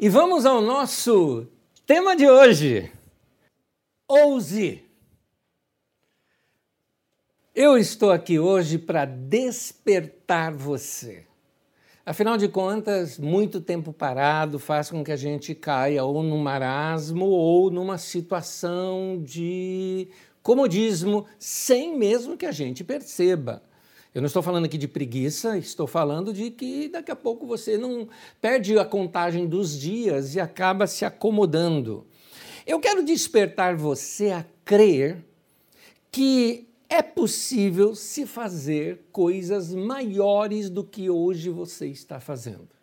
E vamos ao nosso tema de hoje. Ouse. Eu estou aqui hoje para despertar você. Afinal de contas, muito tempo parado faz com que a gente caia ou num marasmo ou numa situação de comodismo, sem mesmo que a gente perceba. Eu não estou falando aqui de preguiça, estou falando de que daqui a pouco você não perde a contagem dos dias e acaba se acomodando. Eu quero despertar você a crer que é possível se fazer coisas maiores do que hoje você está fazendo.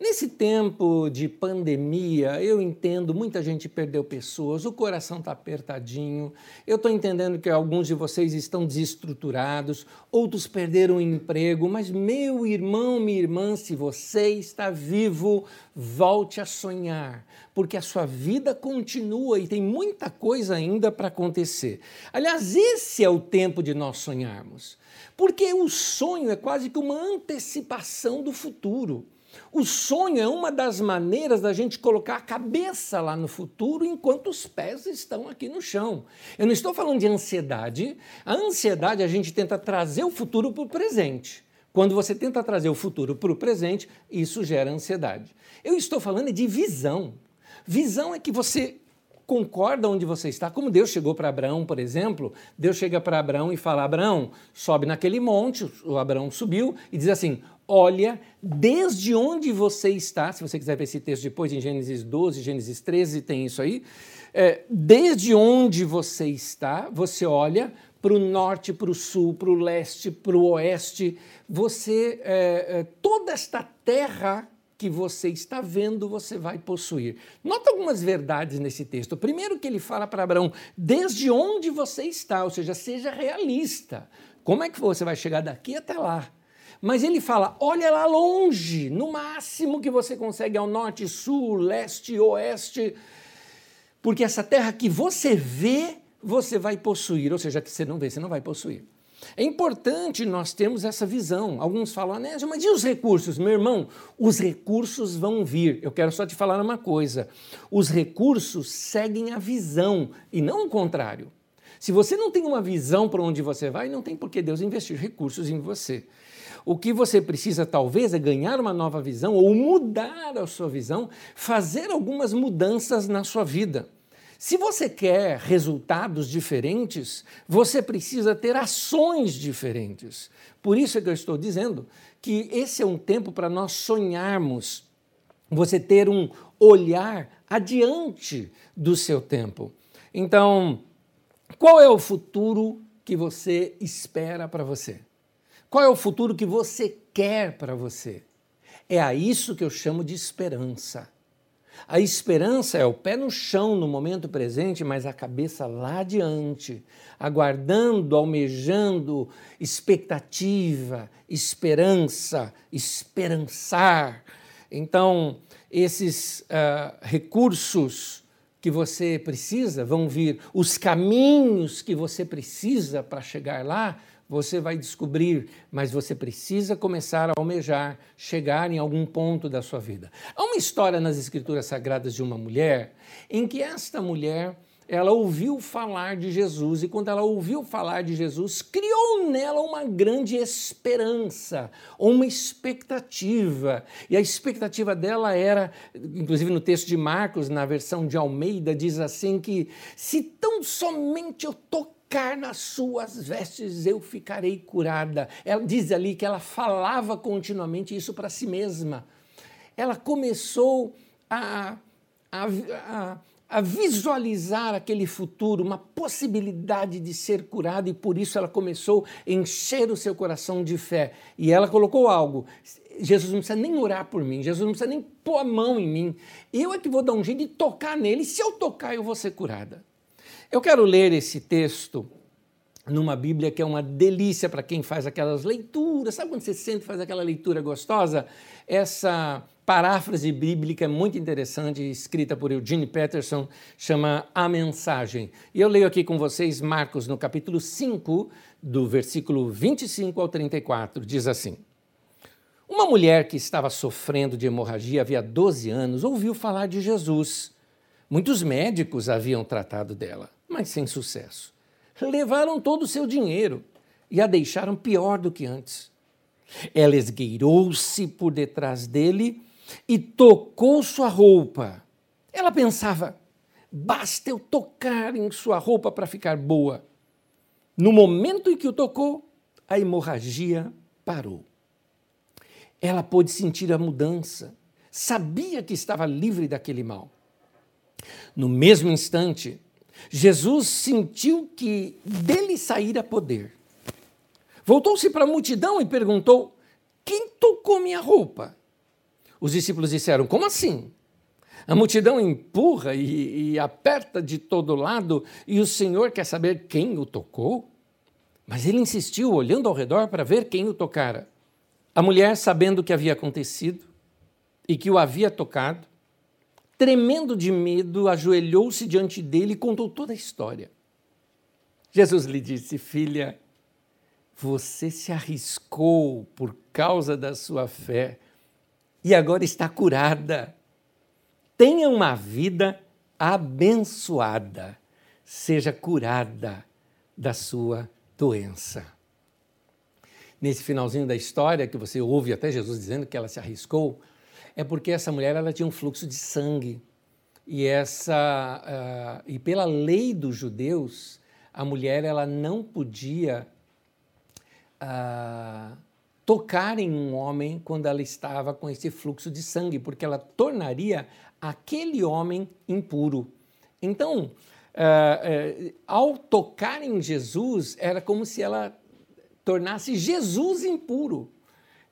Nesse tempo de pandemia, eu entendo, muita gente perdeu pessoas, o coração está apertadinho. Eu estou entendendo que alguns de vocês estão desestruturados, outros perderam o emprego, mas meu irmão, minha irmã, se você está vivo, volte a sonhar, porque a sua vida continua e tem muita coisa ainda para acontecer. Aliás, esse é o tempo de nós sonharmos, porque o sonho é quase que uma antecipação do futuro. O sonho é uma das maneiras da gente colocar a cabeça lá no futuro enquanto os pés estão aqui no chão. Eu não estou falando de ansiedade. A ansiedade a gente tenta trazer o futuro para o presente. Quando você tenta trazer o futuro para o presente, isso gera ansiedade. Eu estou falando de visão. Visão é que você concorda onde você está. Como Deus chegou para Abraão, por exemplo, Deus chega para Abraão e fala: Abraão, sobe naquele monte. O Abraão subiu e diz assim: olha desde onde você está, se você quiser ver esse texto depois em Gênesis 12, Gênesis 13, tem isso aí. É, desde onde você está, você olha para o norte, para o sul, para o leste, para o oeste. Você, é, é, toda esta terra que você está vendo, você vai possuir. Nota algumas verdades nesse texto. Primeiro que ele fala para Abraão, desde onde você está, ou seja, seja realista. Como é que você vai chegar daqui até lá? Mas ele fala: olha lá longe, no máximo que você consegue ao norte, sul, leste, oeste, porque essa terra que você vê, você vai possuir, ou seja, que você não vê, você não vai possuir. É importante nós termos essa visão. Alguns falam, Anésio, mas e os recursos? Meu irmão, os recursos vão vir. Eu quero só te falar uma coisa: os recursos seguem a visão e não o contrário. Se você não tem uma visão para onde você vai, não tem por que Deus investir recursos em você. O que você precisa, talvez, é ganhar uma nova visão ou mudar a sua visão, fazer algumas mudanças na sua vida. Se você quer resultados diferentes, você precisa ter ações diferentes. Por isso é que eu estou dizendo que esse é um tempo para nós sonharmos, você ter um olhar adiante do seu tempo. Então, qual é o futuro que você espera para você? Qual é o futuro que você quer para você? É a isso que eu chamo de esperança. A esperança é o pé no chão no momento presente, mas a cabeça lá adiante, aguardando, almejando, expectativa, esperança, esperançar. Então, esses uh, recursos que você precisa vão vir, os caminhos que você precisa para chegar lá você vai descobrir, mas você precisa começar a almejar, chegar em algum ponto da sua vida. Há uma história nas Escrituras Sagradas de uma mulher em que esta mulher ela ouviu falar de Jesus e quando ela ouviu falar de Jesus, criou nela uma grande esperança, uma expectativa. E a expectativa dela era, inclusive no texto de Marcos, na versão de Almeida, diz assim que se tão somente eu tocar tocar nas suas vestes eu ficarei curada. Ela diz ali que ela falava continuamente isso para si mesma. Ela começou a, a, a, a visualizar aquele futuro, uma possibilidade de ser curada, e por isso ela começou a encher o seu coração de fé. E ela colocou algo. Jesus não precisa nem orar por mim, Jesus não precisa nem pôr a mão em mim. Eu é que vou dar um jeito de tocar nele, se eu tocar, eu vou ser curada. Eu quero ler esse texto numa Bíblia que é uma delícia para quem faz aquelas leituras. Sabe quando você sente faz aquela leitura gostosa? Essa paráfrase bíblica é muito interessante, escrita por Eugene Peterson, chama A Mensagem. E eu leio aqui com vocês Marcos, no capítulo 5, do versículo 25 ao 34, diz assim: Uma mulher que estava sofrendo de hemorragia havia 12 anos ouviu falar de Jesus. Muitos médicos haviam tratado dela, mas sem sucesso. Levaram todo o seu dinheiro e a deixaram pior do que antes. Ela esgueirou-se por detrás dele e tocou sua roupa. Ela pensava: basta eu tocar em sua roupa para ficar boa. No momento em que o tocou, a hemorragia parou. Ela pôde sentir a mudança, sabia que estava livre daquele mal. No mesmo instante, Jesus sentiu que dele saíra poder. Voltou-se para a multidão e perguntou: Quem tocou minha roupa? Os discípulos disseram: Como assim? A multidão empurra e, e, aperta de todo lado e o Senhor quer saber quem o tocou? Mas ele insistiu, olhando ao redor para ver quem o tocara. A mulher, sabendo o que havia acontecido e que o havia tocado, tremendo de medo, ajoelhou-se diante dele e contou toda a história. Jesus lhe disse: Filha, você se arriscou por causa da sua fé e agora está curada. Tenha uma vida abençoada, seja curada da sua doença nesse finalzinho da história, que você ouve até Jesus dizendo que ela se arriscou, é porque essa mulher ela tinha um fluxo de sangue. E, essa, uh, e pela lei dos judeus, a mulher ela não podia uh, tocar em um homem quando ela estava com esse fluxo de sangue, porque ela tornaria aquele homem impuro. Então, uh, ao tocar em Jesus, era como se ela tornasse Jesus impuro.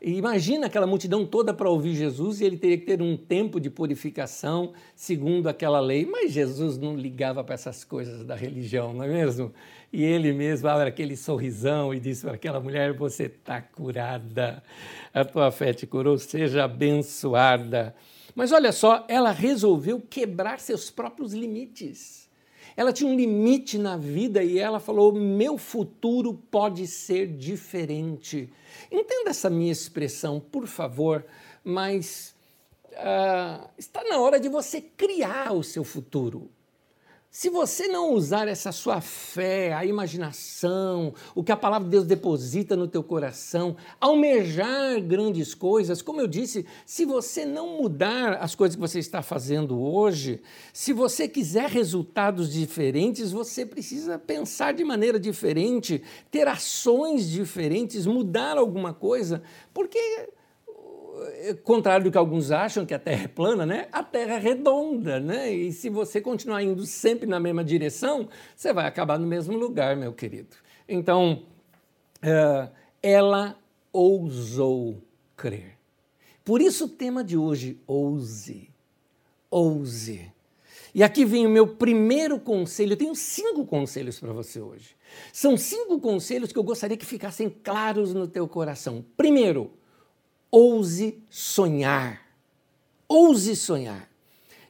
Imagina aquela multidão toda para ouvir Jesus e ele teria que ter um tempo de purificação segundo aquela lei. Mas Jesus não ligava para essas coisas da religião, não é mesmo? E ele mesmo abre aquele sorrisão e disse para aquela mulher: Você está curada, a tua fé te curou, seja abençoada. Mas olha só, ela resolveu quebrar seus próprios limites. Ela tinha um limite na vida e ela falou: meu futuro pode ser diferente. Entenda essa minha expressão, por favor, mas uh, está na hora de você criar o seu futuro. Se você não usar essa sua fé, a imaginação, o que a palavra de Deus deposita no teu coração, almejar grandes coisas, como eu disse, se você não mudar as coisas que você está fazendo hoje, se você quiser resultados diferentes, você precisa pensar de maneira diferente, ter ações diferentes, mudar alguma coisa, porque contrário do que alguns acham, que a Terra é plana, né? A Terra é redonda, né? E se você continuar indo sempre na mesma direção, você vai acabar no mesmo lugar, meu querido. Então, uh, ela ousou crer. Por isso o tema de hoje, ouse. Ouse. E aqui vem o meu primeiro conselho. Eu tenho cinco conselhos para você hoje. São cinco conselhos que eu gostaria que ficassem claros no teu coração. Primeiro, ouse sonhar. Ouse sonhar.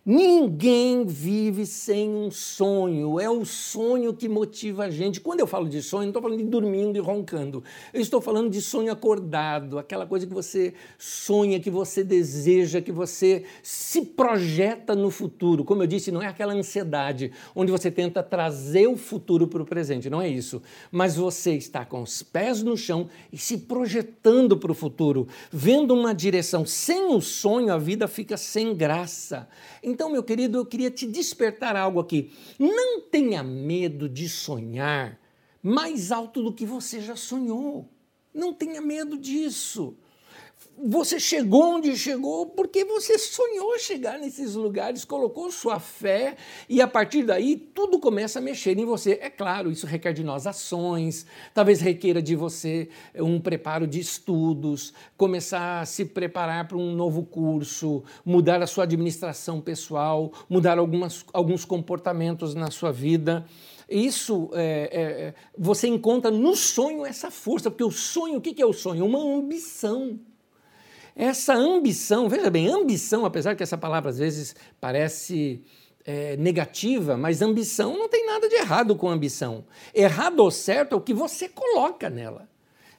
Ninguém vive sem um sonho, é o sonho que motiva a gente. Quando eu falo de sonho, não estou falando de dormindo e roncando, eu estou falando de sonho acordado, aquela coisa que você sonha, que você deseja, que você se projeta no futuro. Como eu disse, não é aquela ansiedade onde você tenta trazer o futuro para o presente, não é isso. Mas você está com os pés no chão e se projetando para o futuro, vendo uma direção. Sem o sonho, a vida fica sem graça. Meu querido, eu queria te despertar algo aqui. Não tenha medo de sonhar mais alto do que você já sonhou. Não tenha medo disso você chegou onde chegou porque você sonhou chegar nesses lugares, colocou sua fé e a partir daí tudo começa a mexer em você. É claro, isso requer de nós ações, talvez requeira de você um preparo de estudos, começar a se preparar para um novo curso, mudar a sua administração pessoal, mudar algumas, alguns comportamentos na sua vida. Isso é, é, você encontra no sonho essa força, porque o sonho, o que é o sonho? Uma ambição. Essa ambição, veja bem, ambição, apesar que essa palavra às vezes parece é, negativa, mas ambição não tem nada de errado com ambição. Errado ou certo é o que você coloca nela.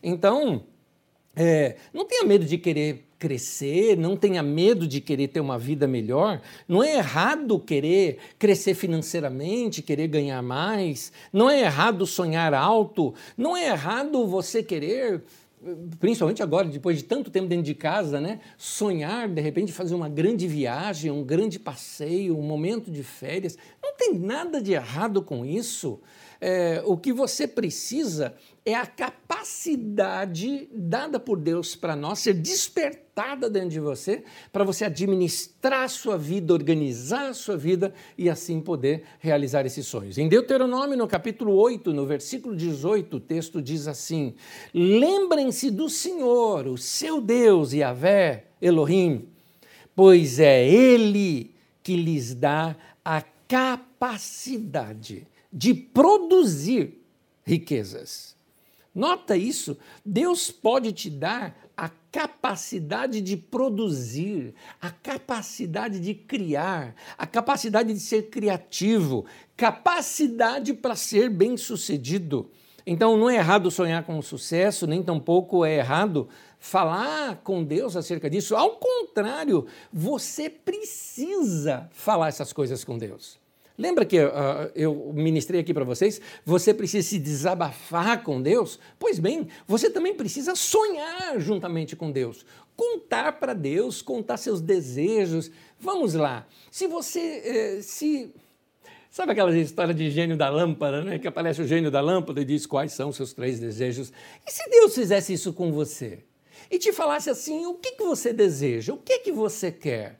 Então, É, não tenha medo de querer crescer, não tenha medo de querer ter uma vida melhor. Não é errado querer crescer financeiramente, querer ganhar mais. Não é errado sonhar alto. Não é errado você querer principalmente agora, depois de tanto tempo dentro de casa, né? sonhar de repente fazer uma grande viagem, um grande passeio, um momento de férias. Não tem nada de errado com isso. É, o que você precisa é a capacidade dada por Deus para nós ser despertada dentro de você, para você administrar a sua vida, organizar a sua vida e assim poder realizar esses sonhos. Em Deuteronômio, no capítulo 8, no versículo 18, o texto diz assim: Lembrem-se do Senhor, o seu Deus, Yahvé, Elohim, pois é Ele que lhes dá a capacidade de produzir riquezas. Nota isso, Deus pode te dar a capacidade de produzir, a capacidade de criar, a capacidade de ser criativo, capacidade para ser bem-sucedido. Então não é errado sonhar com o sucesso, nem tampouco é errado falar com Deus acerca disso. Ao contrário, você precisa falar essas coisas com Deus. Lembra que uh, eu ministrei aqui para vocês? Você precisa se desabafar com Deus? Pois bem, você também precisa sonhar juntamente com Deus. Contar para Deus, contar seus desejos. Vamos lá. Se você. Eh, se Sabe aquela história de gênio da lâmpada, né? Que aparece o gênio da lâmpada e diz quais são seus três desejos. E se Deus fizesse isso com você? E te falasse assim: o que, que você deseja? O que, que você quer?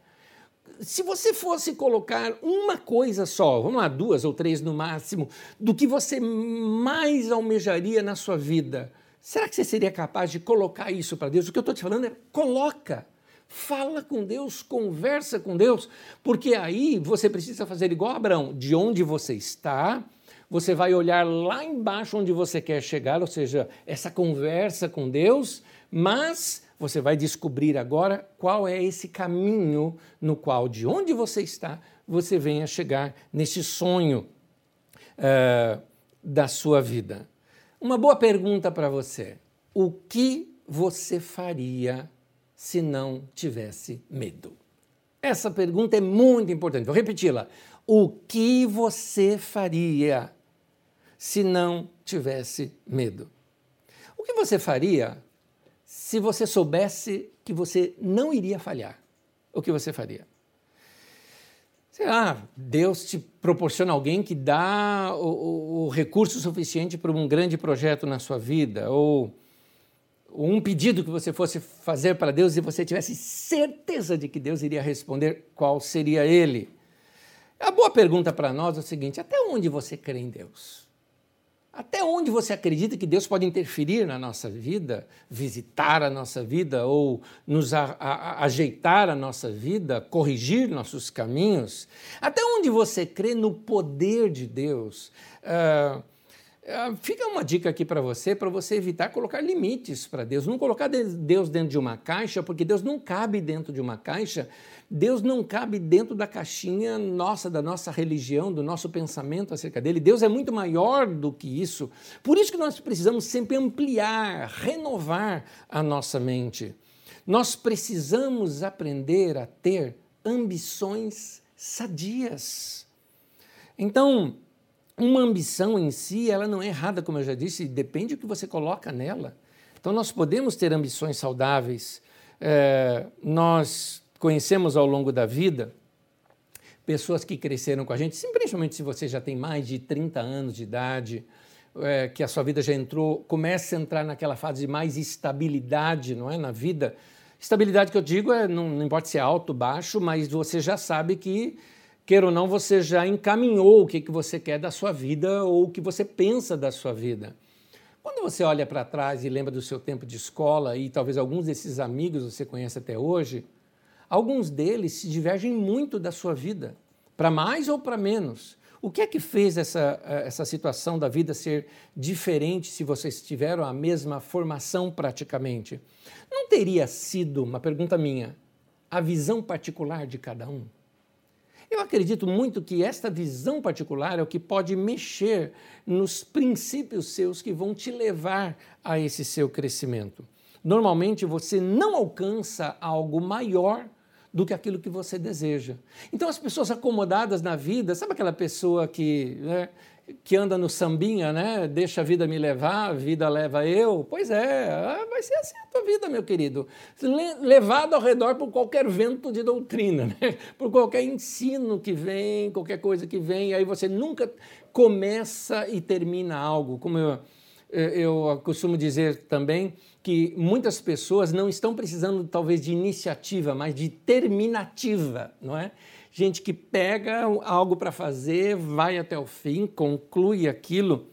Se você fosse colocar uma coisa só, vamos lá, duas ou três no máximo, do que você mais almejaria na sua vida, será que você seria capaz de colocar isso para Deus? O que eu estou te falando é coloca. Fala com Deus, conversa com Deus, porque aí você precisa fazer igual Abraão, de onde você está, você vai olhar lá embaixo onde você quer chegar, ou seja, essa conversa com Deus, mas você vai descobrir agora qual é esse caminho no qual, de onde você está, você venha chegar nesse sonho uh, da sua vida. Uma boa pergunta para você: o que você faria se não tivesse medo? Essa pergunta é muito importante. Vou repeti-la. O que você faria se não tivesse medo? O que você faria se você soubesse que você não iria falhar, o que você faria? Sei lá, Deus te proporciona alguém que dá o, o, o recurso suficiente para um grande projeto na sua vida, ou um pedido que você fosse fazer para Deus e você tivesse certeza de que Deus iria responder, qual seria ele? A boa pergunta para nós é o seguinte: até onde você crê em Deus? Até onde você acredita que Deus pode interferir na nossa vida, visitar a nossa vida ou nos a, a, ajeitar a nossa vida, corrigir nossos caminhos? Até onde você crê no poder de Deus? Uh, uh, fica uma dica aqui para você, para você evitar colocar limites para Deus. Não colocar Deus dentro de uma caixa, porque Deus não cabe dentro de uma caixa Deus não cabe dentro da caixinha nossa, da nossa religião, do nosso pensamento acerca dele. Deus é muito maior do que isso. Por isso que nós precisamos sempre ampliar, renovar a nossa mente. Nós precisamos aprender a ter ambições sadias. Então, uma ambição em si, ela não é errada, como eu já disse, depende do que você coloca nela. Então, nós podemos ter ambições saudáveis. É, nós conhecemos ao longo da vida pessoas que cresceram com a gente, principalmente se você já tem mais de 30 anos de idade, é, que a sua vida já entrou, começa a entrar naquela fase de mais estabilidade não é, na vida. Estabilidade que eu digo é, não, não importa se é alto, baixo, mas você já sabe que, queira ou não, você já encaminhou o que, que você quer da sua vida ou o que você pensa da sua vida. Quando você olha para trás e lembra do seu tempo de escola e talvez alguns desses amigos você conhece até hoje, Alguns deles se divergem muito da sua vida, para mais ou para menos. O que é que fez essa, essa situação da vida ser diferente se vocês tiveram a mesma formação praticamente? Não teria sido, uma pergunta minha, a visão particular de cada um? Eu acredito muito que esta visão particular é o que pode mexer nos princípios seus que vão te levar a esse seu crescimento. normalmente você não alcança algo maior do que aquilo que você deseja. Então, as pessoas acomodadas na vida, sabe aquela pessoa que, né, que anda no sambinha, né? Deixa a vida me levar, a vida leva eu? Pois é, ah, vai ser assim a tua vida, meu querido. Levado ao redor por qualquer vento de doutrina, né? por qualquer ensino que vem, qualquer coisa que vem, aí você nunca começa e termina algo. Como eu, eu costumo dizer também, que muitas pessoas não estão precisando talvez de iniciativa, mas de terminativa, não é? Gente que pega algo para fazer, vai até o fim, conclui aquilo,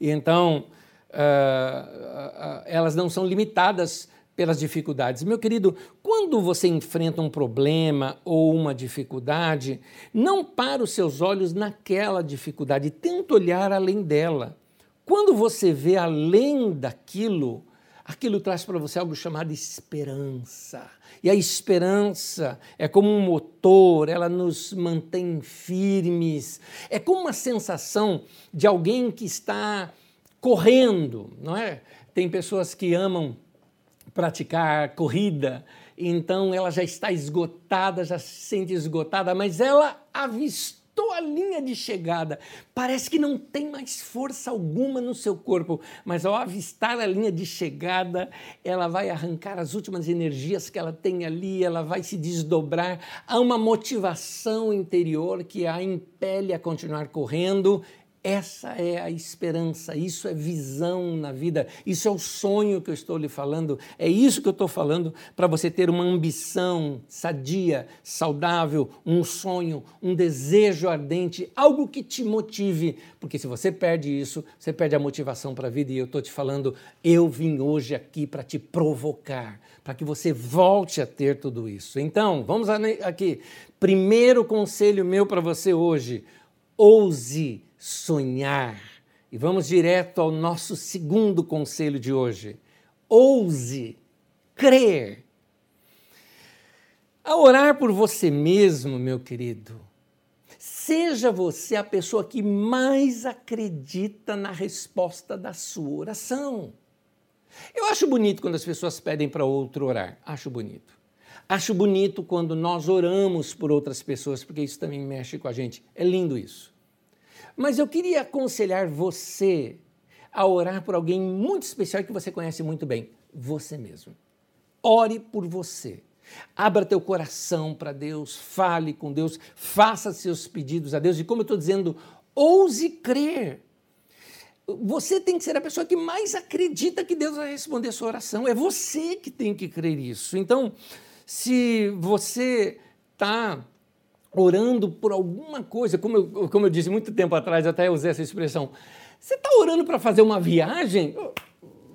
e então uh, uh, elas não são limitadas pelas dificuldades. Meu querido, quando você enfrenta um problema ou uma dificuldade, não para os seus olhos naquela dificuldade, tenta olhar além dela. Quando você vê além daquilo, aquilo traz para você algo chamado esperança. E a esperança é como um motor, ela nos mantém firmes. É como uma sensação de alguém que está correndo, não é? Tem pessoas que amam praticar corrida, então ela já está esgotada, já se sente esgotada, mas ela avistou avistou a linha de chegada. Parece que não tem mais força alguma no seu corpo, mas ao avistar a linha de chegada, ela vai arrancar as últimas energias que ela tem ali, ela vai se desdobrar. Há uma motivação interior que a impele a continuar correndo essa é a esperança, isso é visão na vida, isso é o sonho que eu estou lhe falando, é isso que eu estou falando para você ter uma ambição sadia, saudável, um sonho, um desejo ardente, algo que te motive, porque se você perde isso, você perde a motivação para a vida e eu estou te falando, eu vim hoje aqui para te provocar, para que você volte a ter tudo isso. Então, vamos aqui. Primeiro conselho meu para você hoje: ouse sonhar. E vamos direto ao nosso segundo conselho de hoje. Ouse crer. A orar por você mesmo, meu querido, seja você a pessoa que mais acredita na resposta da sua oração. Eu acho bonito quando as pessoas pedem para outro orar, acho bonito. Acho bonito quando nós oramos por outras pessoas, porque isso também mexe com a gente. É lindo isso. Mas eu queria aconselhar você a orar por alguém muito especial que você conhece muito bem, você mesmo. Ore por você. Abra teu coração para Deus, fale com Deus, faça seus pedidos a Deus. E como eu estou dizendo, ouse crer. Você tem que ser a pessoa que mais acredita que Deus vai responder a sua oração. É você que tem que crer isso. Então, se você está orando por alguma coisa, como eu, como eu disse muito tempo atrás, até usei essa expressão. Você está orando para fazer uma viagem?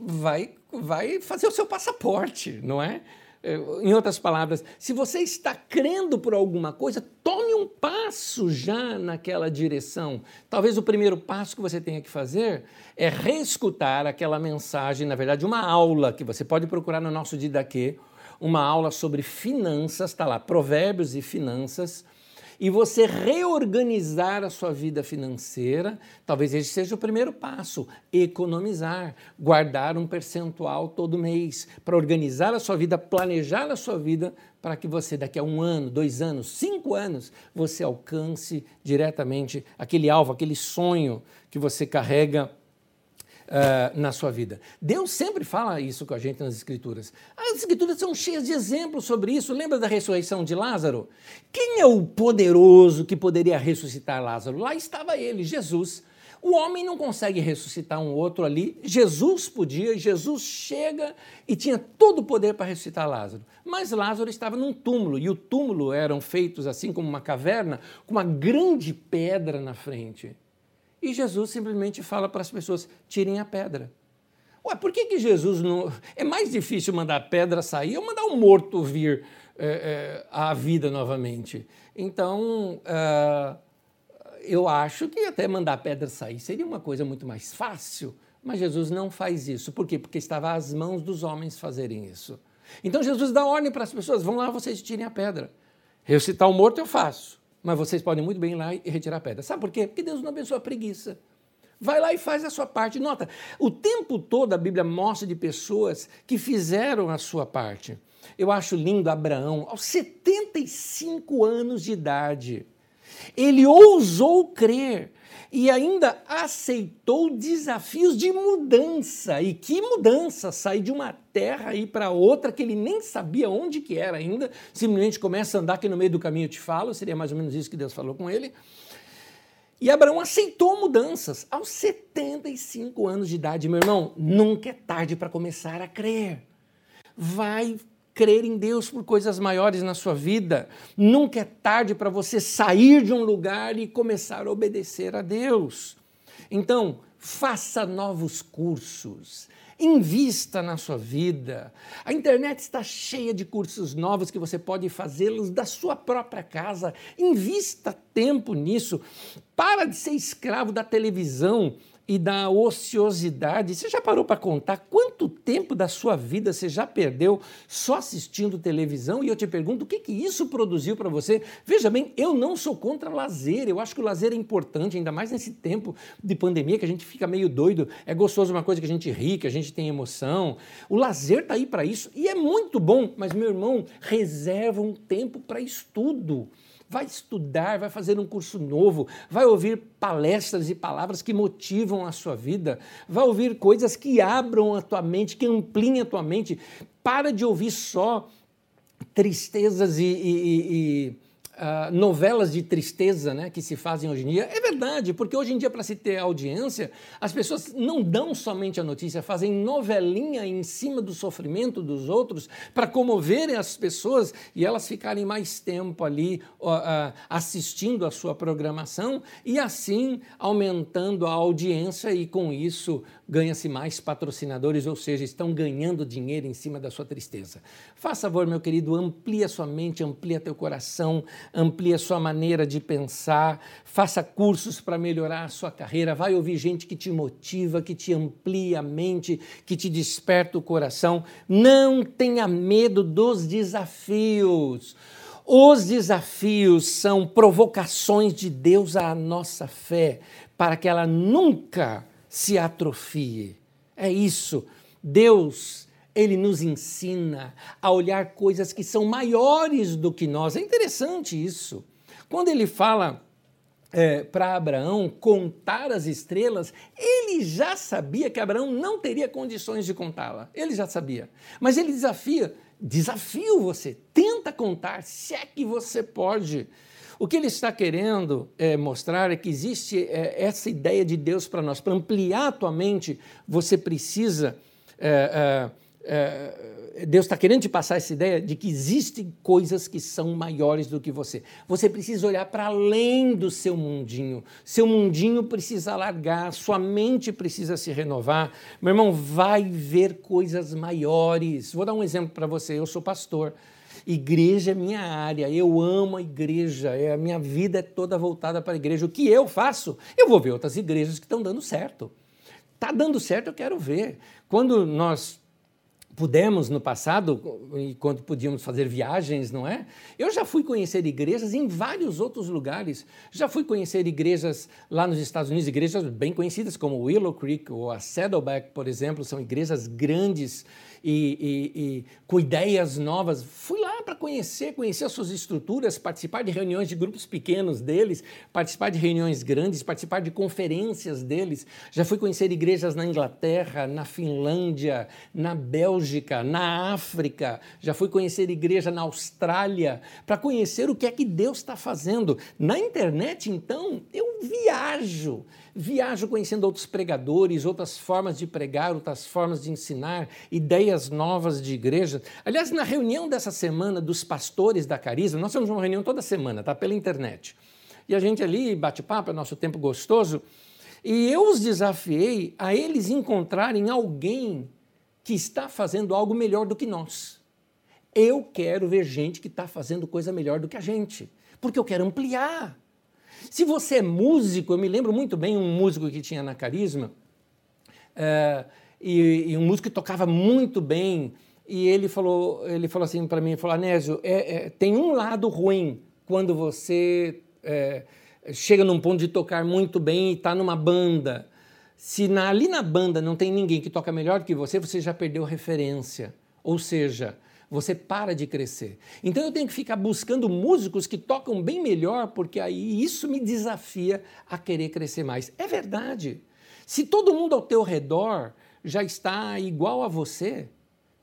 Vai, vai fazer o seu passaporte, não é? é? Em outras palavras, se você está crendo por alguma coisa, tome um passo já naquela direção. Talvez o primeiro passo que você tenha que fazer é reescutar aquela mensagem, na verdade, uma aula que você pode procurar no nosso Didaquê, uma aula sobre finanças, está lá, provérbios e finanças, e você reorganizar a sua vida financeira, talvez esse seja o primeiro passo: economizar, guardar um percentual todo mês, para organizar a sua vida, planejar a sua vida, para que você, daqui a um ano, dois anos, cinco anos, você alcance diretamente aquele alvo, aquele sonho que você carrega uh, na sua vida. Deus sempre fala isso com a gente nas Escrituras. As Escrituras são cheias de exemplos sobre isso. Lembra da ressurreição de Lázaro? Quem é o poderoso que poderia ressuscitar Lázaro? Lá estava ele, Jesus. O homem não consegue ressuscitar um outro ali. Jesus podia, Jesus chega e tinha todo o poder para ressuscitar Lázaro. Mas Lázaro estava num túmulo, e o túmulo eram feitos assim como uma caverna, com uma grande pedra na frente. E Jesus simplesmente fala para as pessoas: tirem a pedra. Ué, por que, que Jesus não. É mais difícil mandar a pedra sair ou mandar o um morto vir é, é, à vida novamente? Então, uh, eu acho que até mandar a pedra sair seria uma coisa muito mais fácil, mas Jesus não faz isso. Por quê? Porque estava às mãos dos homens fazerem isso. Então Jesus dá ordem para as pessoas: vão lá, vocês tirem a pedra. Ressuscitar o morto eu faço mas vocês podem muito bem ir lá e retirar a pedra. Sabe por quê? Porque Deus não abençoa a preguiça. Vai lá e faz a sua parte. Nota, o tempo todo a Bíblia mostra de pessoas que fizeram a sua parte. Eu acho lindo Abraão, aos 75 anos de idade. Ele ousou crer e ainda aceitou desafios de mudança. E que mudança! Sair de uma terra e ir para outra que ele nem sabia onde que era ainda, simplesmente começa a andar que no meio do caminho eu te falo, seria mais ou menos isso que Deus falou com ele. E Abraão aceitou mudanças aos 75 anos de idade. Meu irmão, nunca é tarde para começar a crer. Vai crer em Deus por coisas maiores na sua vida. Nunca é tarde para você sair de um lugar e começar a obedecer a Deus. Então, faça novos cursos. Invista na sua vida. A internet está cheia de cursos novos que você pode fazê-los da sua própria casa. Invista tempo nisso. Para de ser escravo da televisão e da ociosidade. Você já parou para contar quanto tempo da sua vida você já perdeu só assistindo televisão? E eu te pergunto, o que, que isso produziu para você? Veja bem, eu não sou contra lazer, eu acho que o lazer é importante, ainda mais nesse tempo de pandemia que a gente fica meio doido. É gostoso uma coisa que a gente ri, que a gente tem emoção. O lazer está aí para isso e é muito bom, mas meu irmão, reserva um tempo para estudo vai estudar, vai fazer um curso novo, vai ouvir palestras e palavras que motivam a sua vida, vai ouvir coisas que abram a tua mente, que ampliem a tua mente. Para de ouvir só tristezas e, e, e uh, novelas de tristeza né, que se fazem hoje em dia. É verdade, porque hoje em dia, para se ter audiência, as pessoas não dão somente a notícia, fazem novelinha em cima do sofrimento dos outros para comoverem as pessoas e elas ficarem mais tempo ali uh, uh, assistindo a sua programação e assim aumentando a audiência e com isso ganha-se mais patrocinadores, ou seja, estão ganhando dinheiro em cima da sua tristeza. Faça favor, meu querido, amplia sua mente, amplia teu coração, amplia sua maneira de pensar, faça cursos para melhorar a sua carreira, vai ouvir gente que te motiva, que te amplia a mente, que te desperta o coração. Não tenha medo dos desafios. Os desafios são provocações de Deus à nossa fé, para que ela nunca se atrofie. É isso. Deus, ele nos ensina a olhar coisas que são maiores do que nós. É interessante isso. Quando ele fala é, para Abraão contar as estrelas, ele já sabia que Abraão não teria condições de contá-la. Ele já sabia. Mas ele desafia, desafio você, tenta contar, se é que você pode. O que ele está querendo é, mostrar é que existe é, essa ideia de Deus para nós. Para ampliar a tua mente, você precisa. É, é, é, Deus está querendo te passar essa ideia de que existem coisas que são maiores do que você. Você precisa olhar para além do seu mundinho. Seu mundinho precisa largar, sua mente precisa se renovar. Meu irmão, vai ver coisas maiores. Vou dar um exemplo para você. Eu sou pastor. Igreja é minha área, eu amo a igreja, é, a minha vida é toda voltada para a igreja. O que eu faço? Eu vou ver outras igrejas que estão dando certo. Está dando certo, eu quero ver. Quando nós pudemos no passado, enquanto podíamos fazer viagens, não é? Eu já fui conhecer igrejas em vários outros lugares. Já fui conhecer igrejas lá nos Estados Unidos, igrejas bem conhecidas como Willow Creek ou a Saddleback, por exemplo, são igrejas grandes e, e, e com ideias novas. Fui lá para conhecer, conhecer as suas estruturas, participar de reuniões de grupos pequenos deles, participar de reuniões grandes, participar de conferências deles. Já fui conhecer igrejas na Inglaterra, na Finlândia, na Bélgica, na África. Já fui conhecer igreja na Austrália para conhecer o que é que Deus está fazendo. Na internet, então, eu viajo viajo conhecendo outros pregadores, outras formas de pregar, outras formas de ensinar, ideias novas de igreja. Aliás, na reunião dessa semana dos pastores da Carisma, nós temos uma reunião toda semana, tá? Pela internet. E a gente ali bate papo, é nosso tempo gostoso. E eu os desafiei a eles encontrarem alguém que está fazendo algo melhor do que nós. Eu quero ver gente que está fazendo coisa melhor do que a gente, porque eu quero ampliar. Se você é músico, eu me lembro muito bem um músico que tinha na Carisma, é, e, e, um músico que tocava muito bem, e ele falou, ele falou assim para mim, falou, Anésio, é, é, tem um lado ruim quando você é, chega num ponto de tocar muito bem e está numa banda, Se na, ali na banda não tem ninguém que toca melhor que você, você já perdeu referência. Ou seja, você para de crescer. Então eu tenho que ficar buscando músicos que tocam bem melhor, porque aí isso me desafia a querer crescer mais. É verdade. Se todo mundo ao teu redor já está igual a você,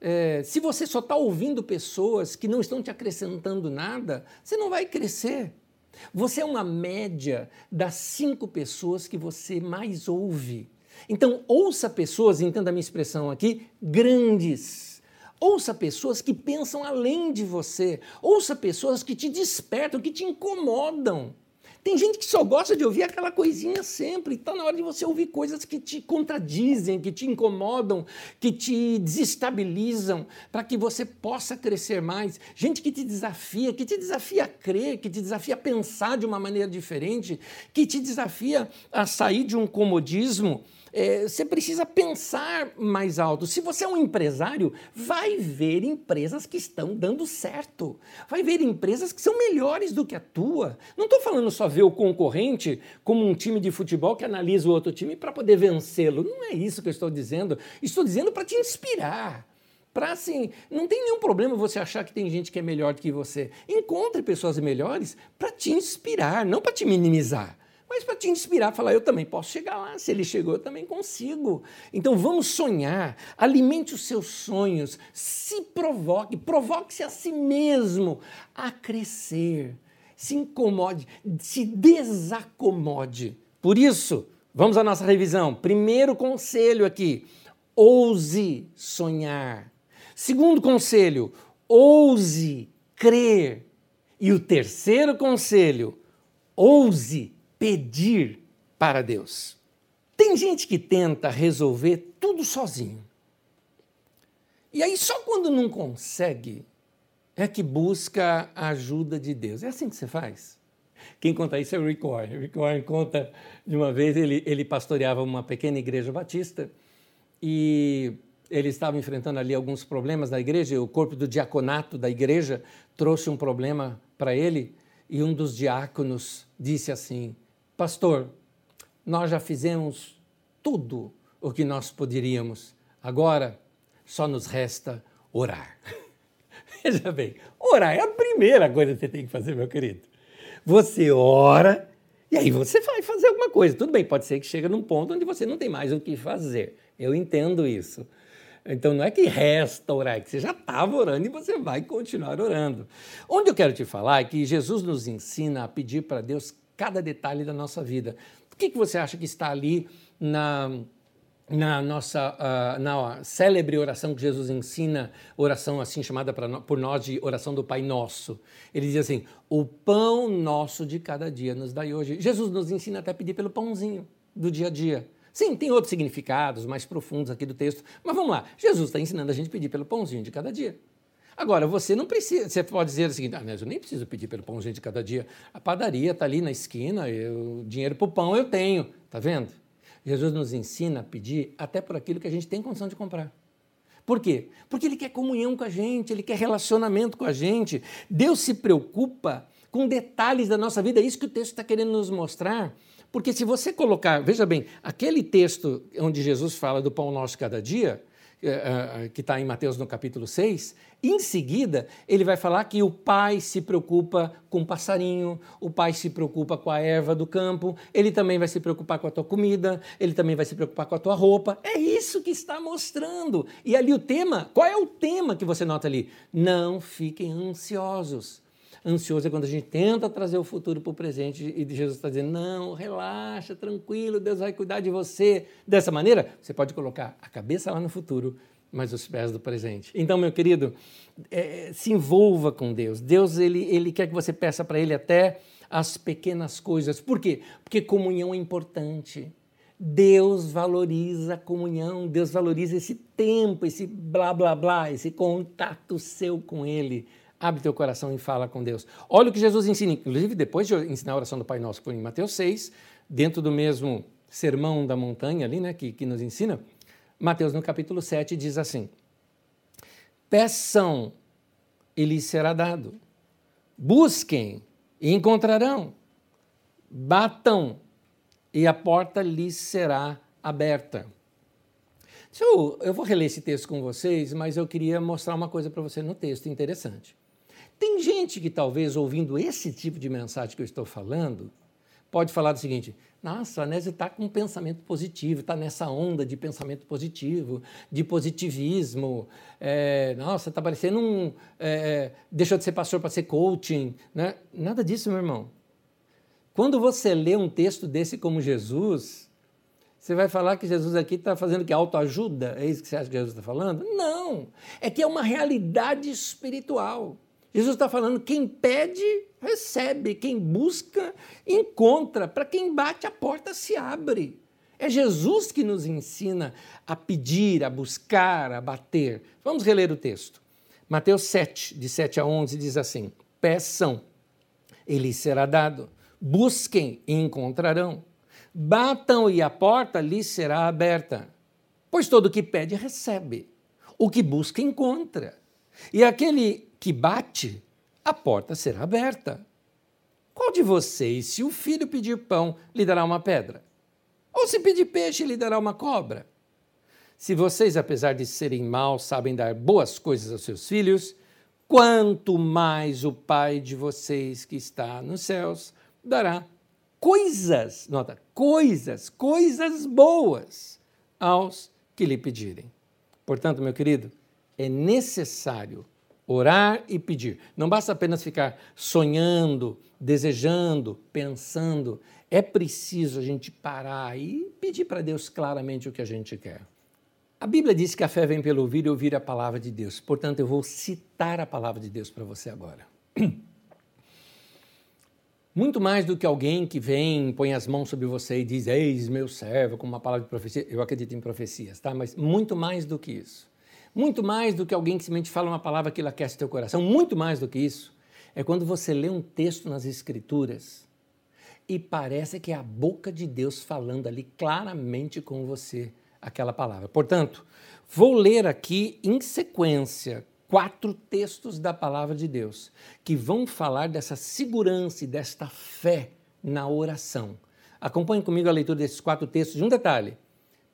é, se você só está ouvindo pessoas que não estão te acrescentando nada, você não vai crescer. Você é uma média das cinco pessoas que você mais ouve. Então, ouça pessoas, entenda a minha expressão aqui, grandes. Ouça pessoas que pensam além de você. Ouça pessoas que te despertam, que te incomodam. Tem gente que só gosta de ouvir aquela coisinha sempre. Está na hora de você ouvir coisas que te contradizem, que te incomodam, que te desestabilizam, para que você possa crescer mais. Gente que te desafia, que te desafia a crer, que te desafia a pensar de uma maneira diferente, que te desafia a sair de um comodismo é, você precisa pensar mais alto. Se você é um empresário, vai ver empresas que estão dando certo. Vai ver empresas que são melhores do que a tua. Não estou falando só ver o concorrente como um time de futebol que analisa o outro time para poder vencê-lo. Não é isso que eu estou dizendo. Estou dizendo para te inspirar. Para assim, não tem nenhum problema você achar que tem gente que é melhor do que você. Encontre pessoas melhores para te inspirar, não para te minimizar mas para te inspirar, falar, eu também posso chegar lá, se ele chegou, eu também consigo. Então vamos sonhar, alimente os seus sonhos, se provoque, provoque-se a si mesmo a crescer, se incomode, se desacomode. Por isso, vamos à nossa revisão. Primeiro conselho aqui, ouse sonhar. Segundo conselho, ouse crer. E o terceiro conselho, ouse pedir para Deus. Tem gente que tenta resolver tudo sozinho. E aí, só quando não consegue, é que busca a ajuda de Deus. É assim que você faz? Quem conta isso é o Rick Warren. Rick Warren conta de uma vez, ele, ele pastoreava uma pequena igreja batista e ele estava enfrentando ali alguns problemas da igreja, o corpo do diaconato da igreja trouxe um problema para ele e um dos diáconos disse assim: Pastor, nós já fizemos tudo o que nós poderíamos, agora só nos resta orar. Veja bem, orar é a primeira coisa que você tem que fazer, meu querido. Você ora e aí você vai fazer alguma coisa. Tudo bem, pode ser que chegue num ponto onde você não tem mais o que fazer. Eu entendo isso. Então não é que resta orar, é que você já estava orando e você vai continuar orando. Onde eu quero te falar é que Jesus nos ensina a pedir para Deus cada detalhe da nossa vida. O que, que você acha que está ali na, na nossa uh, na célebre oração que Jesus ensina, oração assim chamada no, por nós de oração do Pai Nosso. Ele diz assim: "O pão nosso de cada dia nos dai hoje". Jesus nos ensina até a pedir pelo pãozinho do dia a dia. Sim, tem outros significados mais profundos aqui do texto, mas vamos lá. Jesus está ensinando a gente a pedir pelo pãozinho de cada dia. Agora, você não precisa, você pode dizer o seguinte, ah, eu nem preciso pedir pelo pão gente cada dia. A padaria está ali na esquina, o dinheiro para o pão eu tenho, tá vendo? Jesus nos ensina a pedir até por aquilo que a gente tem condição de comprar. Por quê? Porque ele quer comunhão com a gente, ele quer relacionamento com a gente. Deus se preocupa com detalhes da nossa vida, é isso que o texto está querendo nos mostrar. Porque se você colocar, veja bem, aquele texto onde Jesus fala do pão nosso cada dia, que está em Mateus no capítulo 6, em seguida ele vai falar que o pai se preocupa com o passarinho, o pai se preocupa com a erva do campo, ele também vai se preocupar com a tua comida, ele também vai se preocupar com a tua roupa. É isso que está mostrando. E ali o tema, qual é o tema que você nota ali? Não fiquem ansiosos. Ansioso é quando a gente tenta trazer o futuro para o presente e Jesus está dizendo: não, relaxa, tranquilo, Deus vai cuidar de você. Dessa maneira, você pode colocar a cabeça lá no futuro, mas os pés do presente. Então, meu querido, é, se envolva com Deus. Deus ele, ele quer que você peça para Ele até as pequenas coisas. Por quê? Porque comunhão é importante. Deus valoriza a comunhão, Deus valoriza esse tempo, esse blá blá blá, esse contato seu com Ele. Abre teu coração e fala com Deus. Olha o que Jesus ensina, inclusive depois de ensinar a oração do Pai Nosso por em Mateus 6, dentro do mesmo sermão da montanha ali, né, que, que nos ensina, Mateus no capítulo 7 diz assim: Peçam e lhes será dado. Busquem e encontrarão. Batam e a porta lhes será aberta. Eu, eu vou reler esse texto com vocês, mas eu queria mostrar uma coisa para você no texto interessante. Tem gente que talvez ouvindo esse tipo de mensagem que eu estou falando, pode falar do seguinte: nossa, a Anésio está com um pensamento positivo, está nessa onda de pensamento positivo, de positivismo. É, nossa, está parecendo um. É, deixou de ser pastor para ser coaching. Né? Nada disso, meu irmão. Quando você lê um texto desse como Jesus, você vai falar que Jesus aqui está fazendo que autoajuda? É isso que você acha que Jesus está falando? Não! É que é uma realidade espiritual. Jesus está falando: quem pede, recebe, quem busca, encontra, para quem bate, a porta se abre. É Jesus que nos ensina a pedir, a buscar, a bater. Vamos reler o texto. Mateus 7, de 7 a 11, diz assim: Peçam, e lhes será dado. Busquem e encontrarão. Batam e a porta lhes será aberta. Pois todo que pede, recebe. O que busca, encontra. E aquele que bate, a porta será aberta. Qual de vocês, se o filho pedir pão, lhe dará uma pedra? Ou se pedir peixe, lhe dará uma cobra? Se vocês, apesar de serem maus, sabem dar boas coisas aos seus filhos, quanto mais o Pai de vocês que está nos céus dará coisas, nota, coisas, coisas boas aos que lhe pedirem. Portanto, meu querido, é necessário orar e pedir. Não basta apenas ficar sonhando, desejando, pensando. É preciso a gente parar e pedir para Deus claramente o que a gente quer. A Bíblia diz que a fé vem pelo ouvir e ouvir a palavra de Deus. Portanto, eu vou citar a palavra de Deus para você agora. Muito mais do que alguém que vem, põe as mãos sobre você e diz, eis meu servo, com uma palavra de profecia. Eu acredito em profecias, tá? Mas muito mais do que isso. Muito mais do que alguém que simplesmente fala uma palavra que aquece teu coração. Muito mais do que isso. É quando você lê um texto nas Escrituras e parece que é a boca de Deus falando ali claramente com você aquela palavra. Portanto, vou ler aqui em sequência quatro textos da palavra de Deus que vão falar dessa segurança e desta fé na oração. Acompanhe comigo a leitura desses quatro textos de um detalhe,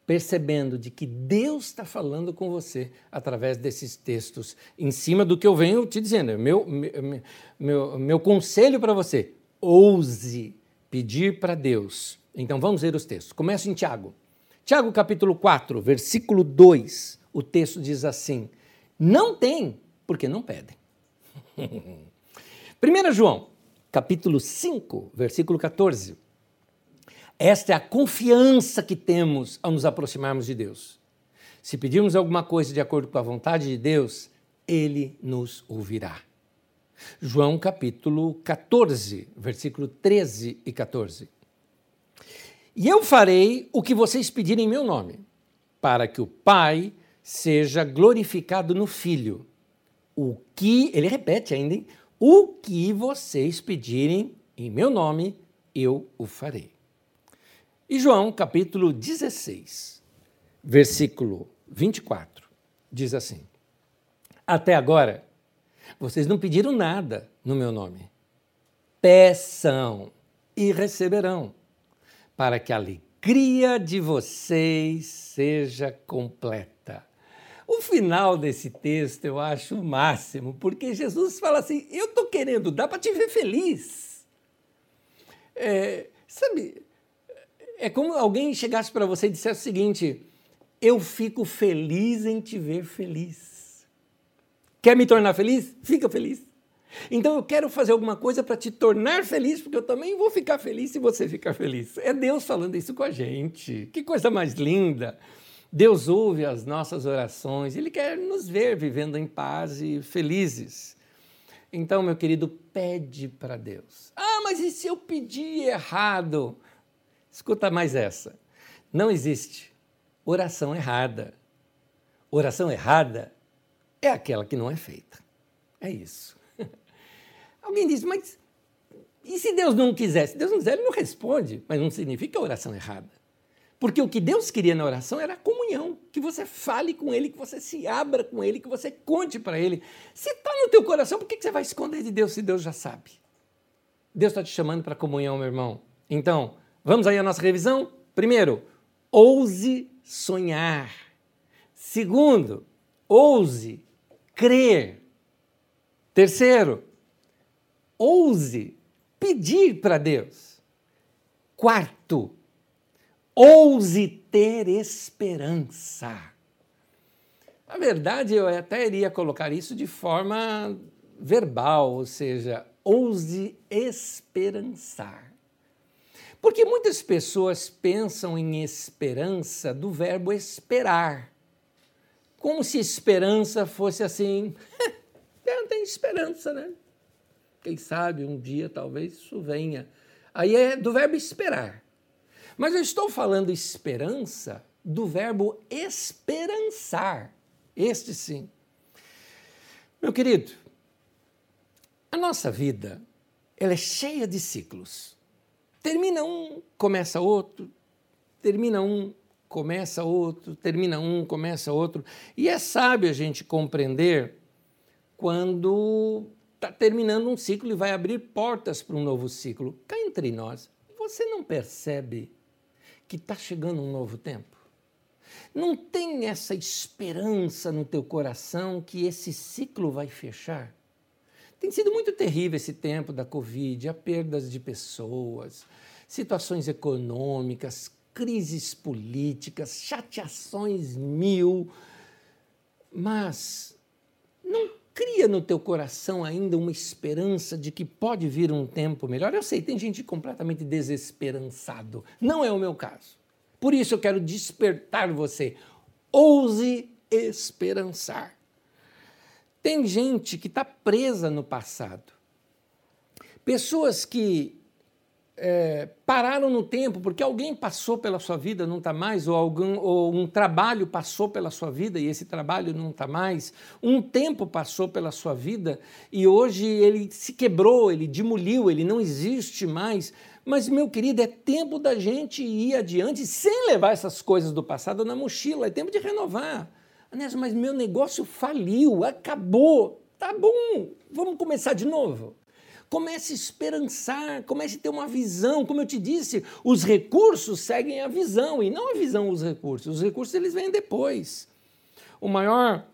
percebendo de que Deus está falando com você através desses textos, em cima do que eu venho te dizendo. Meu, meu, meu, meu conselho para você: ouse pedir para Deus. Então vamos ver os textos. Começa em Tiago. Tiago capítulo 4, versículo 2. O texto diz assim: não tem, porque não pedem. 1 João, capítulo 5, versículo 14. Esta é a confiança que temos ao nos aproximarmos de Deus. Se pedirmos alguma coisa de acordo com a vontade de Deus, Ele nos ouvirá. João capítulo 14, versículo 13 e 14. E eu farei o que vocês pedirem em meu nome, para que o Pai seja glorificado no Filho. O que, ele repete ainda, hein? o que vocês pedirem em meu nome, eu o farei. E João, capítulo 16, versículo 24, diz assim: Até agora, vocês não pediram nada no meu nome. Peçam e receberão, para que a alegria de vocês seja completa. O final desse texto eu acho o máximo, porque Jesus fala assim: Eu estou querendo dar para te ver feliz. É, sabe, é como alguém chegasse para você e dissesse o seguinte: Eu fico feliz em te ver feliz. Quer me tornar feliz? Fica feliz. Então eu quero fazer alguma coisa para te tornar feliz, porque eu também vou ficar feliz se você ficar feliz. É Deus falando isso com a gente. Que coisa mais linda. Deus ouve as nossas orações, Ele quer nos ver vivendo em paz e felizes. Então, meu querido, pede para Deus. Ah, mas e se eu pedir errado? Escuta mais essa. Não existe oração errada. Oração errada é aquela que não é feita. É isso. Alguém diz, mas e se Deus não quiser? Se Deus não quiser, Ele não responde, mas não significa oração errada. Porque o que Deus queria na oração era a comunhão, que você fale com Ele, que você se abra com Ele, que você conte para Ele. Se está no teu coração, por que você vai esconder de Deus se Deus já sabe? Deus está te chamando para comunhão, meu irmão. Então, vamos aí à nossa revisão? Primeiro, ouse sonhar. Segundo, ouse crer. Terceiro, ouse pedir para Deus. Quarto, ouse ter esperança. Na verdade, eu até iria colocar isso de forma verbal, ou seja, ouse esperançar. Porque muitas pessoas pensam em esperança do verbo esperar, como se esperança fosse assim, não tem esperança, né? Quem sabe um dia talvez isso venha. Aí é do verbo esperar. Mas eu estou falando esperança do verbo esperançar. Este sim. Meu querido, a nossa vida ela é cheia de ciclos. Termina um, começa outro, termina um, começa outro, termina um, começa outro. E é sábio a gente compreender quando está terminando um ciclo e vai abrir portas para um novo ciclo. Cá entre nós, você não percebe que está chegando um novo tempo? Não tem essa esperança no teu coração que esse ciclo vai fechar? Tem sido muito terrível esse tempo da Covid, a perdas de pessoas, situações econômicas, crises políticas, chateações mil. Mas não cria no teu coração ainda uma esperança de que pode vir um tempo melhor. Eu sei, tem gente completamente desesperançado. Não é o meu caso. Por isso eu quero despertar você. Ouse esperançar. Tem gente que está presa no passado. Pessoas que é, pararam no tempo porque alguém passou pela sua vida, não está mais, ou, algum, ou um trabalho passou pela sua vida e esse trabalho não está mais, um tempo passou pela sua vida e hoje ele se quebrou, ele demoliu, ele não existe mais. Mas, meu querido, é tempo da gente ir adiante sem levar essas coisas do passado na mochila, é tempo de renovar. Mas meu negócio faliu, acabou. Tá bom, vamos começar de novo. Comece a esperançar, comece a ter uma visão. Como eu te disse, os recursos seguem a visão e não a visão os recursos. Os recursos eles vêm depois. O maior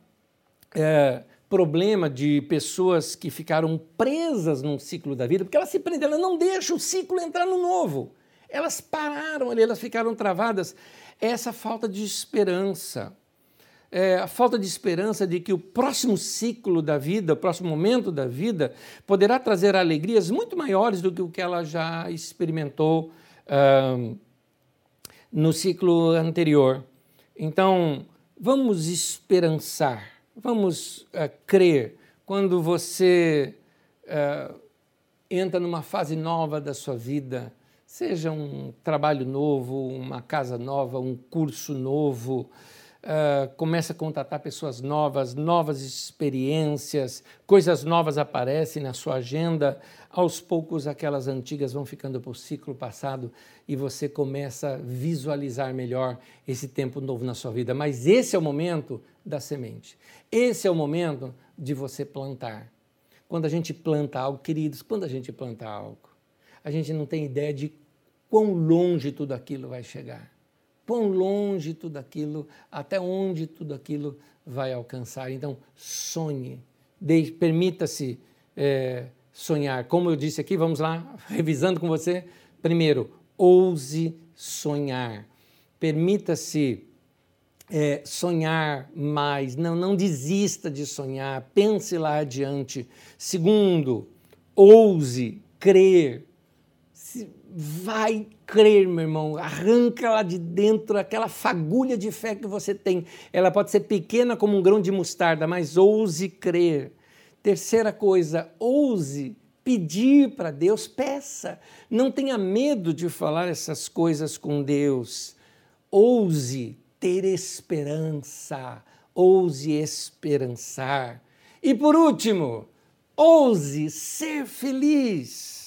é, problema de pessoas que ficaram presas num ciclo da vida, porque elas se prendem, elas não deixam o ciclo entrar no novo. Elas pararam ali, elas ficaram travadas. Essa falta de esperança é, a falta de esperança de que o próximo ciclo da vida, o próximo momento da vida, poderá trazer alegrias muito maiores do que o que ela já experimentou no ciclo anterior. Então, vamos esperançar, vamos uh, crer. Quando você uh, entra numa fase nova da sua vida, seja um trabalho novo, uma casa nova, um curso novo, uh, começa a contatar pessoas novas, novas experiências, coisas novas aparecem na sua agenda. Aos poucos, aquelas antigas vão ficando para o ciclo passado e você começa a visualizar melhor esse tempo novo na sua vida. Mas esse é o momento da semente. Esse é o momento de você plantar. Quando a gente planta algo, queridos, quando a gente planta algo, a gente não tem ideia de quão longe tudo aquilo vai chegar quão longe tudo aquilo, até onde tudo aquilo vai alcançar. Então, sonhe, permita-se é, sonhar. Como eu disse aqui, vamos lá, revisando com você. Primeiro, ouse sonhar. Permita-se é, sonhar mais. Não, não desista de sonhar. Pense lá adiante. Segundo, ouse crer. Vai crer, meu irmão, arranca lá de dentro aquela fagulha de fé que você tem. Ela pode ser pequena como um grão de mostarda, mas ouse crer. Terceira coisa, ouse pedir para Deus, peça. Não tenha medo de falar essas coisas com Deus. Ouse ter esperança, ouse esperançar. E por último, ouse ser feliz.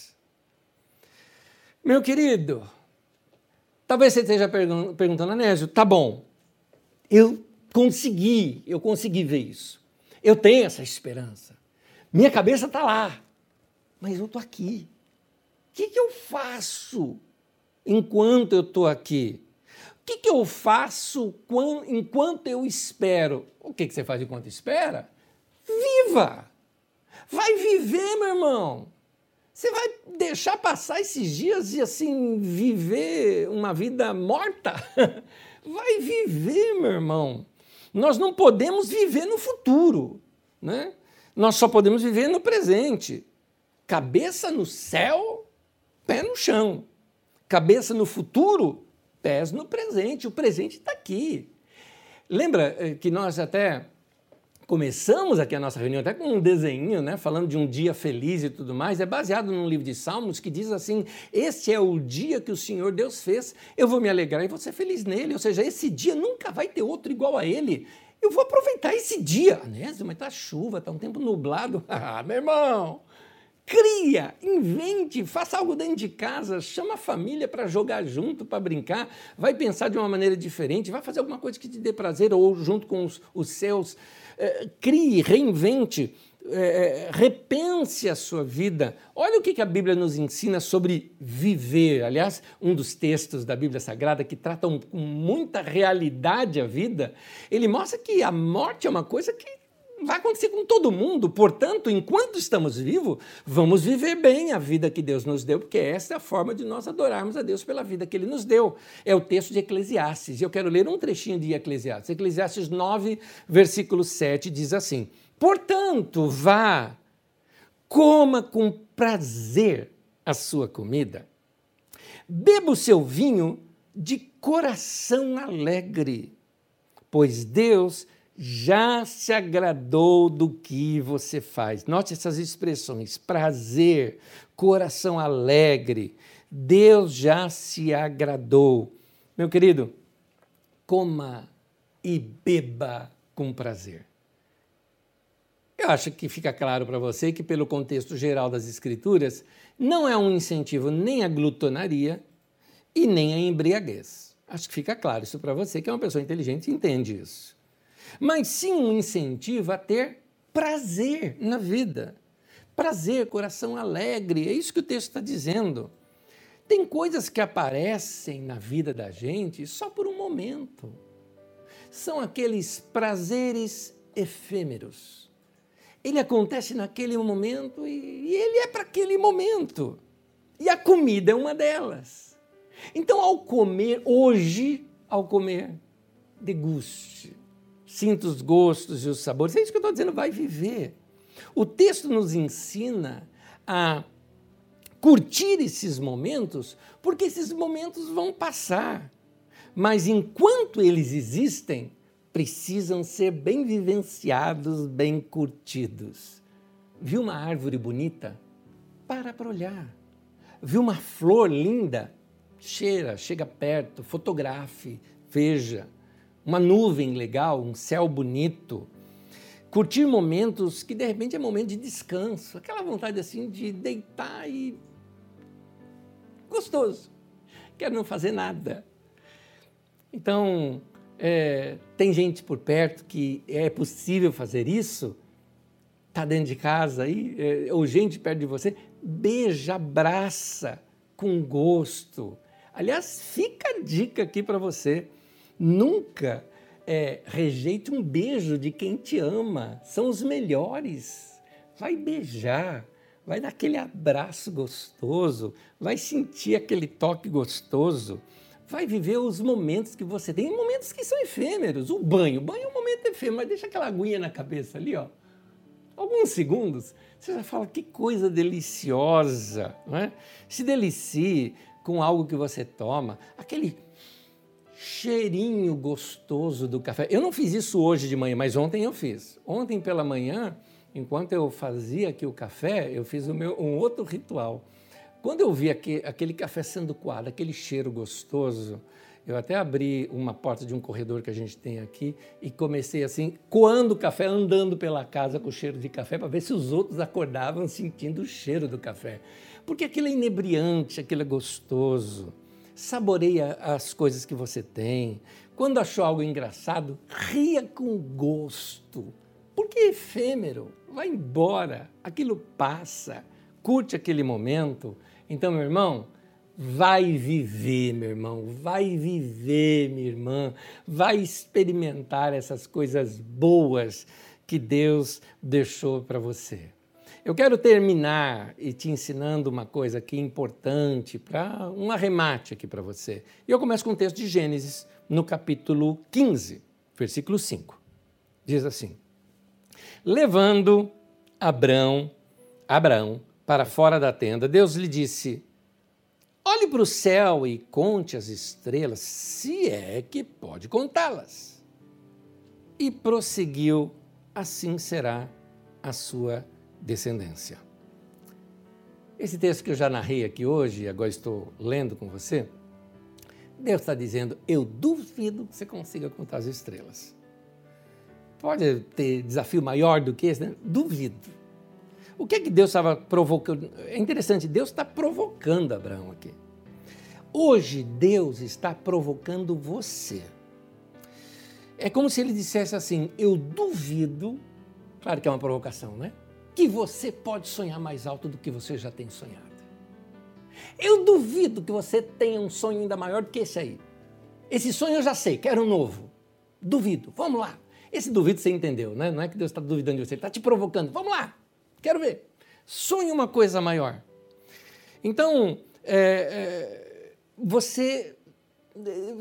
Meu querido, talvez você esteja perguntando, Anésio, tá bom, eu consegui, eu consegui ver isso. Eu tenho essa esperança. Minha cabeça está lá, mas eu estou aqui. O que, que eu faço enquanto eu estou aqui? que, que eu faço enquanto eu espero? O que, que você faz enquanto espera? Viva! Vai viver, meu irmão! Você vai deixar passar esses dias e assim viver uma vida morta? Vai viver, meu irmão. Nós não podemos viver no futuro, né? Nós só podemos viver no presente. Cabeça no céu, pé no chão. Cabeça no futuro, pés no presente. O presente está aqui. Lembra eh, que nós até começamos aqui a nossa reunião até com um desenho, né, falando de um dia feliz e tudo mais, é baseado num livro de Salmos que diz assim: "Este é o dia que o Senhor Deus fez, eu vou me alegrar e vou ser feliz nele". Ou seja, esse dia nunca vai ter outro igual a ele. Eu vou aproveitar esse dia. Anésio, mas tá chuva, tá um tempo nublado. Ah, meu irmão, cria, invente, faça algo dentro de casa, chama a família para jogar junto, para brincar, vai pensar de uma maneira diferente, vai fazer alguma coisa que te dê prazer ou junto com os, os seus é, crie, reinvente, é, repense a sua vida. Olha o que a Bíblia nos ensina sobre viver. Aliás, um dos textos da Bíblia Sagrada que tratam com muita realidade a vida, ele mostra que a morte é uma coisa que vai acontecer com todo mundo. Portanto, enquanto estamos vivos, vamos viver bem a vida que Deus nos deu, porque essa é a forma de nós adorarmos a Deus pela vida que Ele nos deu. É o texto de Eclesiastes. Eu quero ler um trechinho de Eclesiastes. Eclesiastes 9, versículo 7 diz assim: Portanto, vá, coma com prazer a sua comida, beba o seu vinho de coração alegre, pois Deus já se agradou do que você faz. Note essas expressões: prazer, coração alegre. Deus já se agradou. Meu querido, coma e beba com prazer. Eu acho que fica claro para você que, pelo contexto geral das Escrituras, não é um incentivo nem à glutonaria e nem à embriaguez. Acho que fica claro isso para você, que é uma pessoa inteligente e entende isso mas sim um incentivo a ter prazer na vida. Prazer, coração alegre, é isso que o texto está dizendo. Tem coisas que aparecem na vida da gente só por um momento. São aqueles prazeres efêmeros. Ele acontece naquele momento e, e ele é para aquele momento. E a comida é uma delas. Então, ao comer, hoje, ao comer, deguste sinta os gostos e os sabores. É isso que eu estou dizendo, vai viver. O texto nos ensina a curtir esses momentos, porque esses momentos vão passar. Mas enquanto eles existem, precisam ser bem vivenciados, bem curtidos. Viu uma árvore bonita? Para para olhar. Viu uma flor linda? Cheira, chega perto, fotografe, veja uma nuvem legal, um céu bonito. Curtir momentos que de repente é momento de descanso, aquela vontade assim de deitar e. gostoso. Quero não fazer nada. Então, é, tem gente por perto que é possível fazer isso? Está dentro de casa aí, é, ou gente perto de você, beija, abraça com gosto. Aliás, fica a dica aqui para você. Nunca é, rejeite um beijo de quem te ama. São os melhores. Vai beijar, vai dar aquele abraço gostoso, vai sentir aquele toque gostoso, vai viver os momentos que você tem, momentos que são efêmeros. O banho, o banho é um momento efêmero, mas deixa aquela aguinha na cabeça ali, ó. Alguns segundos, você já fala que coisa deliciosa, não é? Se delicie com algo que você toma, aquele cheirinho gostoso do café. Eu não fiz isso hoje de manhã, mas ontem eu fiz. Ontem pela manhã, enquanto eu fazia aqui o café, eu fiz meu, um outro ritual. Quando eu vi aquele, aquele café sendo coado, aquele cheiro gostoso, eu até abri uma porta de um corredor que a gente tem aqui e comecei assim, coando o café, andando pela casa com o cheiro de café para ver se os outros acordavam sentindo o cheiro do café. Porque aquilo é inebriante, aquilo é gostoso saboreia as coisas que você tem. Quando achou algo engraçado, ria com gosto. Porque é efêmero, vai embora, aquilo passa, curte aquele momento. Então, meu irmão, vai viver, meu irmão, vai viver, minha irmã, vai experimentar essas coisas boas que Deus deixou para você. Eu quero terminar e te ensinando uma coisa aqui importante para um arremate aqui para você. E eu começo com o texto de Gênesis, no capítulo 15, versículo 5. Diz assim: Levando Abrão, Abraão para fora da tenda, Deus lhe disse: Olhe para o céu e conte as estrelas, se é que pode contá-las. E prosseguiu: Assim será a sua descendência. Esse texto que eu já narrei aqui hoje, agora estou lendo com você, Deus está dizendo: Eu duvido que você consiga contar as estrelas. Pode ter desafio maior do que esse? Né? Duvido. O que é que Deus estava provocando? É interessante, Deus está provocando Abraão aqui. Hoje Deus está provocando você. É como se ele dissesse assim: Eu duvido, claro que é uma provocação, né? Que você pode sonhar mais alto do que você já tem sonhado. Eu duvido que você tenha um sonho ainda maior do que esse aí. Esse sonho eu já sei, quero um novo. Duvido, vamos lá. Esse duvido você entendeu, né? Não é que Deus está duvidando de você, ele está te provocando. Vamos lá, quero ver. Sonhe uma coisa maior. Então, é, é, você,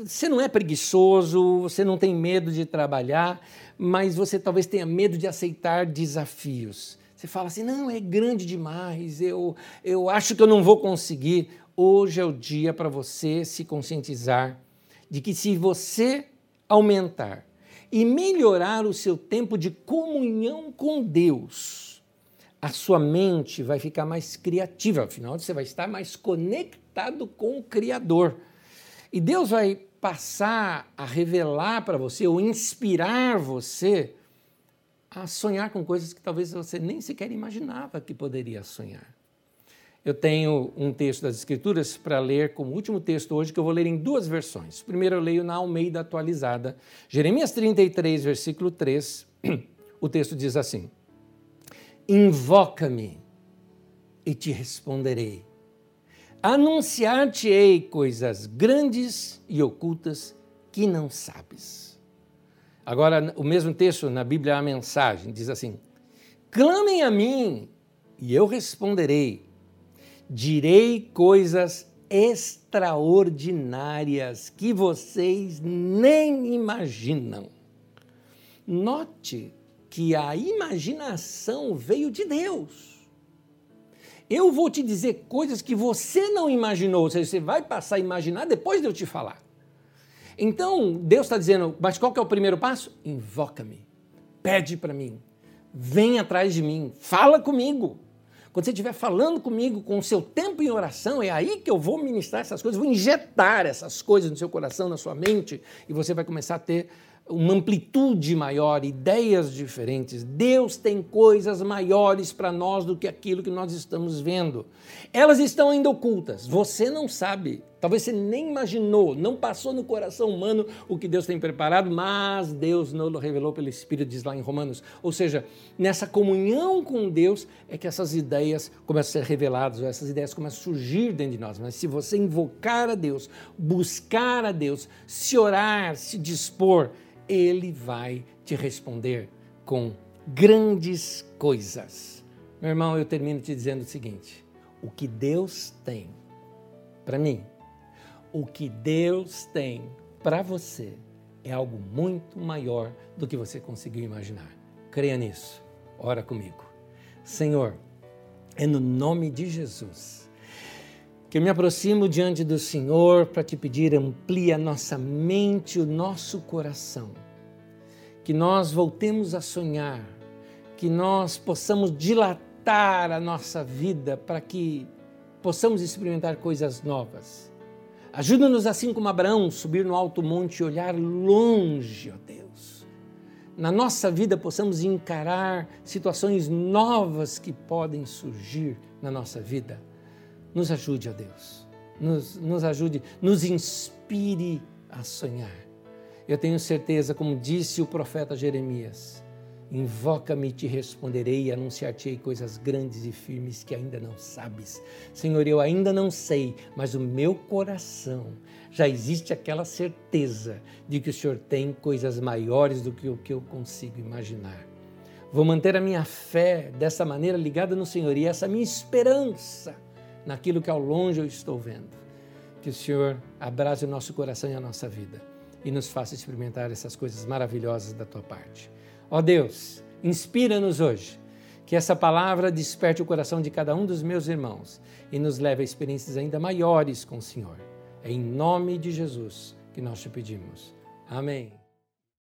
você não é preguiçoso, você não tem medo de trabalhar, mas você talvez tenha medo de aceitar desafios. Você fala assim: não, é grande demais, eu, eu acho que eu não vou conseguir. Hoje é o dia para você se conscientizar de que se você aumentar e melhorar o seu tempo de comunhão com Deus, a sua mente vai ficar mais criativa, afinal você vai estar mais conectado com o Criador. E Deus vai passar a revelar para você ou inspirar você a sonhar com coisas que talvez você nem sequer imaginava que poderia sonhar. Eu tenho um texto das Escrituras para ler como último texto hoje, que eu vou ler em duas versões. Primeiro eu leio na Almeida atualizada, Jeremias 33, versículo 3. O texto diz assim: Invoca-me e te responderei. Anunciar-te-ei coisas grandes e ocultas que não sabes. Agora, o mesmo texto na Bíblia, a mensagem, diz assim: Clamem a mim e eu responderei. Direi coisas extraordinárias que vocês nem imaginam. Note que a imaginação veio de Deus. Eu vou te dizer coisas que você não imaginou, ou seja, você vai passar a imaginar depois de eu te falar. Então, Deus está dizendo, mas qual que é o primeiro passo? Invoca-me, pede para mim, vem atrás de mim, fala comigo. Quando você estiver falando comigo com o seu tempo em oração, é aí que eu vou ministrar essas coisas, vou injetar essas coisas no seu coração, na sua mente, e você vai começar a ter uma amplitude maior, ideias diferentes. Deus tem coisas maiores para nós do que aquilo que nós estamos vendo. Elas estão ainda ocultas, você não sabe. Talvez você nem imaginou, não passou no coração humano o que Deus tem preparado, mas Deus não lo revelou pelo Espírito, diz lá em Romanos. Ou seja, nessa comunhão com Deus é que essas ideias começam a ser reveladas, ou essas ideias começam a surgir dentro de nós. Mas se você invocar a Deus, buscar a Deus, se orar, se dispor, ele vai te responder com grandes coisas. Meu irmão, eu termino te dizendo o seguinte: o que Deus tem para mim, o que Deus tem para você é algo muito maior do que você conseguiu imaginar. Creia nisso. Ora comigo. Senhor, é no nome de Jesus que eu me aproximo diante do Senhor para te pedir, amplie a nossa mente, o nosso coração. Que nós voltemos a sonhar, que nós possamos dilatar a nossa vida para que possamos experimentar coisas novas. Ajuda-nos, assim como Abraão, subir no alto monte e olhar longe, ó Deus. Na nossa vida possamos encarar situações novas que podem surgir na nossa vida nos ajude, ó Deus. Nos, nos ajude, nos inspire a sonhar. Eu tenho certeza, como disse o profeta Jeremias, Invoca-me e te responderei, anunciar-te-ei coisas grandes e firmes que ainda não sabes. Senhor, eu ainda não sei, mas o meu coração já existe aquela certeza de que o Senhor tem coisas maiores do que o que eu consigo imaginar. Vou manter a minha fé dessa maneira ligada no Senhor e essa minha esperança naquilo que ao longe eu estou vendo. Que o Senhor abraze o nosso coração e a nossa vida e nos faça experimentar essas coisas maravilhosas da tua parte. Ó Deus, inspira-nos hoje. Que essa palavra desperte o coração de cada um dos meus irmãos e nos leve a experiências ainda maiores com o Senhor. É em nome de Jesus que nós te pedimos. Amém.